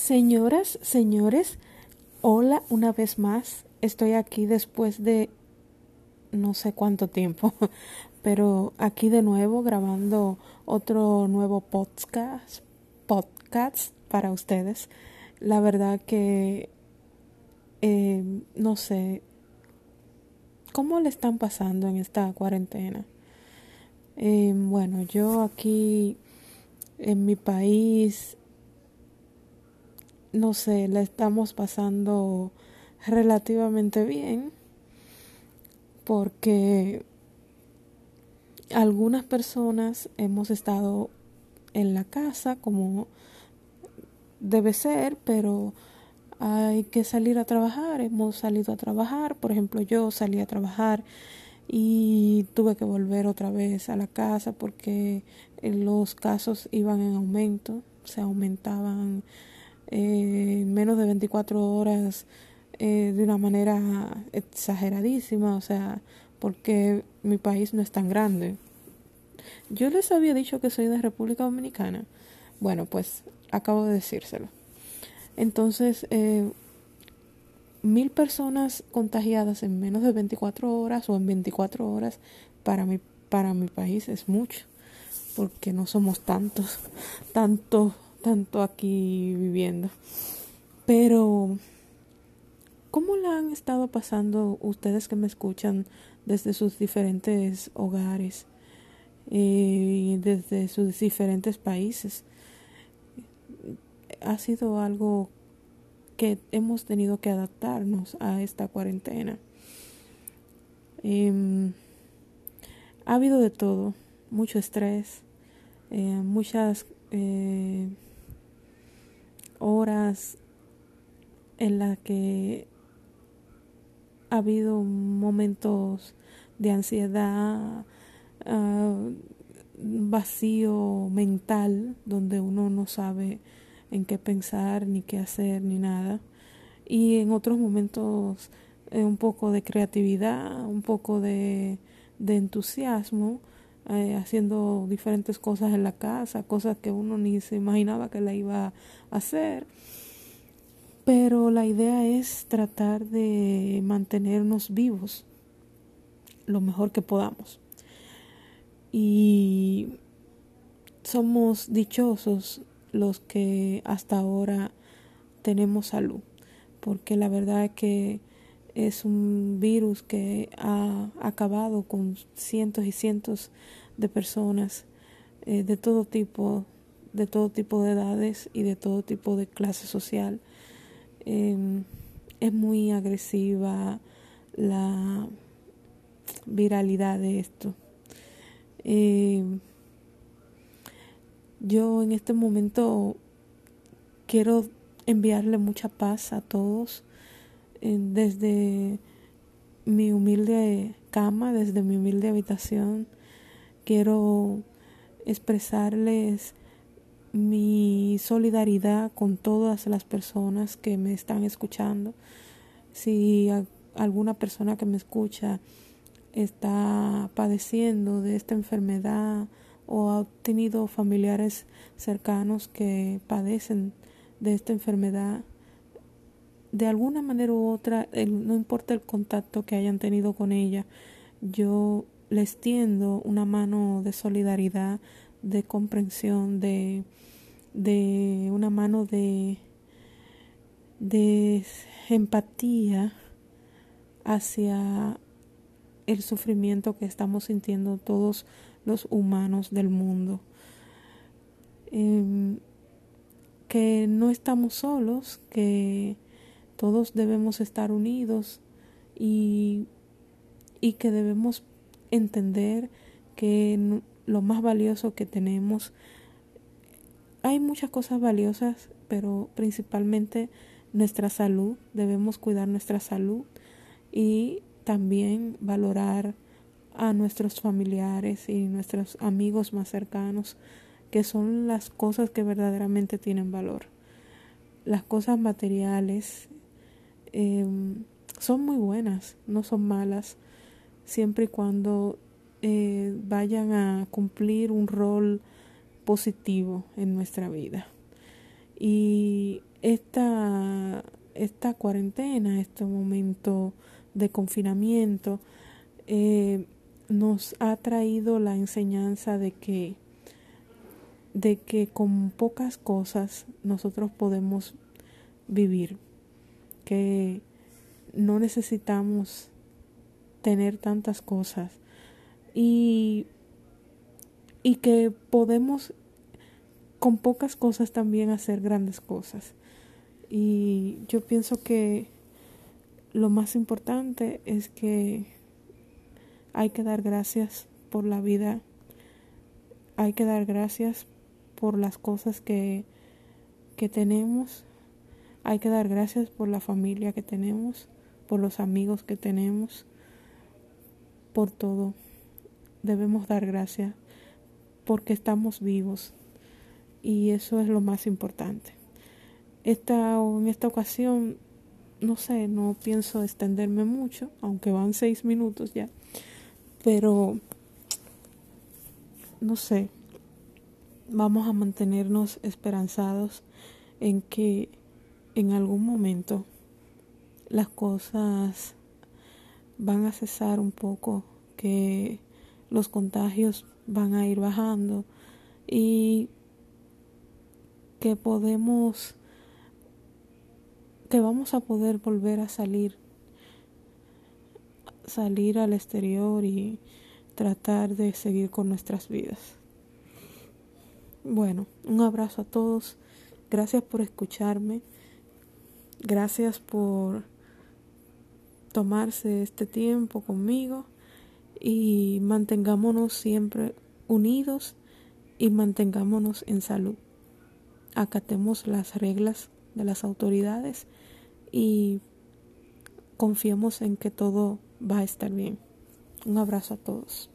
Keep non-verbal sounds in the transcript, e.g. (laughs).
Señoras, señores, hola una vez más. Estoy aquí después de no sé cuánto tiempo, (laughs) pero aquí de nuevo grabando otro nuevo podcast, podcast para ustedes. La verdad que eh, no sé cómo le están pasando en esta cuarentena. Eh, bueno, yo aquí en mi país no sé, la estamos pasando relativamente bien porque algunas personas hemos estado en la casa como debe ser, pero hay que salir a trabajar, hemos salido a trabajar, por ejemplo yo salí a trabajar y tuve que volver otra vez a la casa porque los casos iban en aumento, se aumentaban eh, menos de 24 horas eh, de una manera exageradísima, o sea, porque mi país no es tan grande. Yo les había dicho que soy de República Dominicana. Bueno, pues acabo de decírselo. Entonces, eh, mil personas contagiadas en menos de 24 horas o en 24 horas para mi, para mi país es mucho, porque no somos tantos, tantos tanto aquí viviendo. Pero, ¿cómo la han estado pasando ustedes que me escuchan desde sus diferentes hogares eh, y desde sus diferentes países? Ha sido algo que hemos tenido que adaptarnos a esta cuarentena. Em, ha habido de todo, mucho estrés, eh, muchas eh, horas en las que ha habido momentos de ansiedad, ah, vacío mental, donde uno no sabe en qué pensar, ni qué hacer, ni nada. Y en otros momentos eh, un poco de creatividad, un poco de, de entusiasmo, eh, haciendo diferentes cosas en la casa, cosas que uno ni se imaginaba que la iba a hacer. Pero la idea es tratar de mantenernos vivos lo mejor que podamos. Y somos dichosos los que hasta ahora tenemos salud, porque la verdad es que es un virus que ha acabado con cientos y cientos de personas eh, de todo tipo, de todo tipo de edades y de todo tipo de clase social. Em, es muy agresiva la viralidad de esto. Em, yo en este momento quiero enviarle mucha paz a todos desde mi humilde cama, desde mi humilde habitación, quiero expresarles mi solidaridad con todas las personas que me están escuchando. Si alguna persona que me escucha está padeciendo de esta enfermedad o ha tenido familiares cercanos que padecen de esta enfermedad, de alguna manera u otra, no importa el contacto que hayan tenido con ella, yo les tiendo una mano de solidaridad, de comprensión, de, de una mano de, de empatía hacia el sufrimiento que estamos sintiendo todos los humanos del mundo. Em, que no estamos solos, que todos debemos estar unidos y, y que debemos entender que lo más valioso que tenemos, hay muchas cosas valiosas, pero principalmente nuestra salud, debemos cuidar nuestra salud y también valorar a nuestros familiares y nuestros amigos más cercanos, que son las cosas que verdaderamente tienen valor. Las cosas materiales Em, son muy buenas, no son malas, siempre y cuando eh, vayan a cumplir un rol positivo en nuestra vida. Y esta, esta cuarentena, este momento de confinamiento, eh, nos ha traído la enseñanza de que de que con pocas cosas nosotros podemos vivir, que no necesitamos tener tantas cosas. Y, y que podemos con pocas cosas también hacer grandes cosas. Y yo pienso que lo más importante es que hay que dar gracias por la vida, hay que dar gracias por las cosas que, que tenemos, hay que dar gracias por la familia que tenemos, por los amigos que tenemos, por todo. Debemos dar gracias porque estamos vivos y eso es lo más importante. Esta, en esta ocasión, no sé, no pienso extenderme mucho, aunque van seis minutos ya, pero no sé, vamos a mantenernos esperanzados en que en algún momento las cosas van a cesar un poco, que los contagios van a ir bajando y que podemos, que vamos a poder volver a salir, salir al exterior y tratar de seguir con nuestras vidas. Bueno, un abrazo a todos, gracias por escucharme, gracias por tomarse este tiempo conmigo y mantengámonos siempre unidos y mantengámonos en salud. Acatemos las reglas de las autoridades y confiemos en que todo va a estar bien. Un abrazo a todos.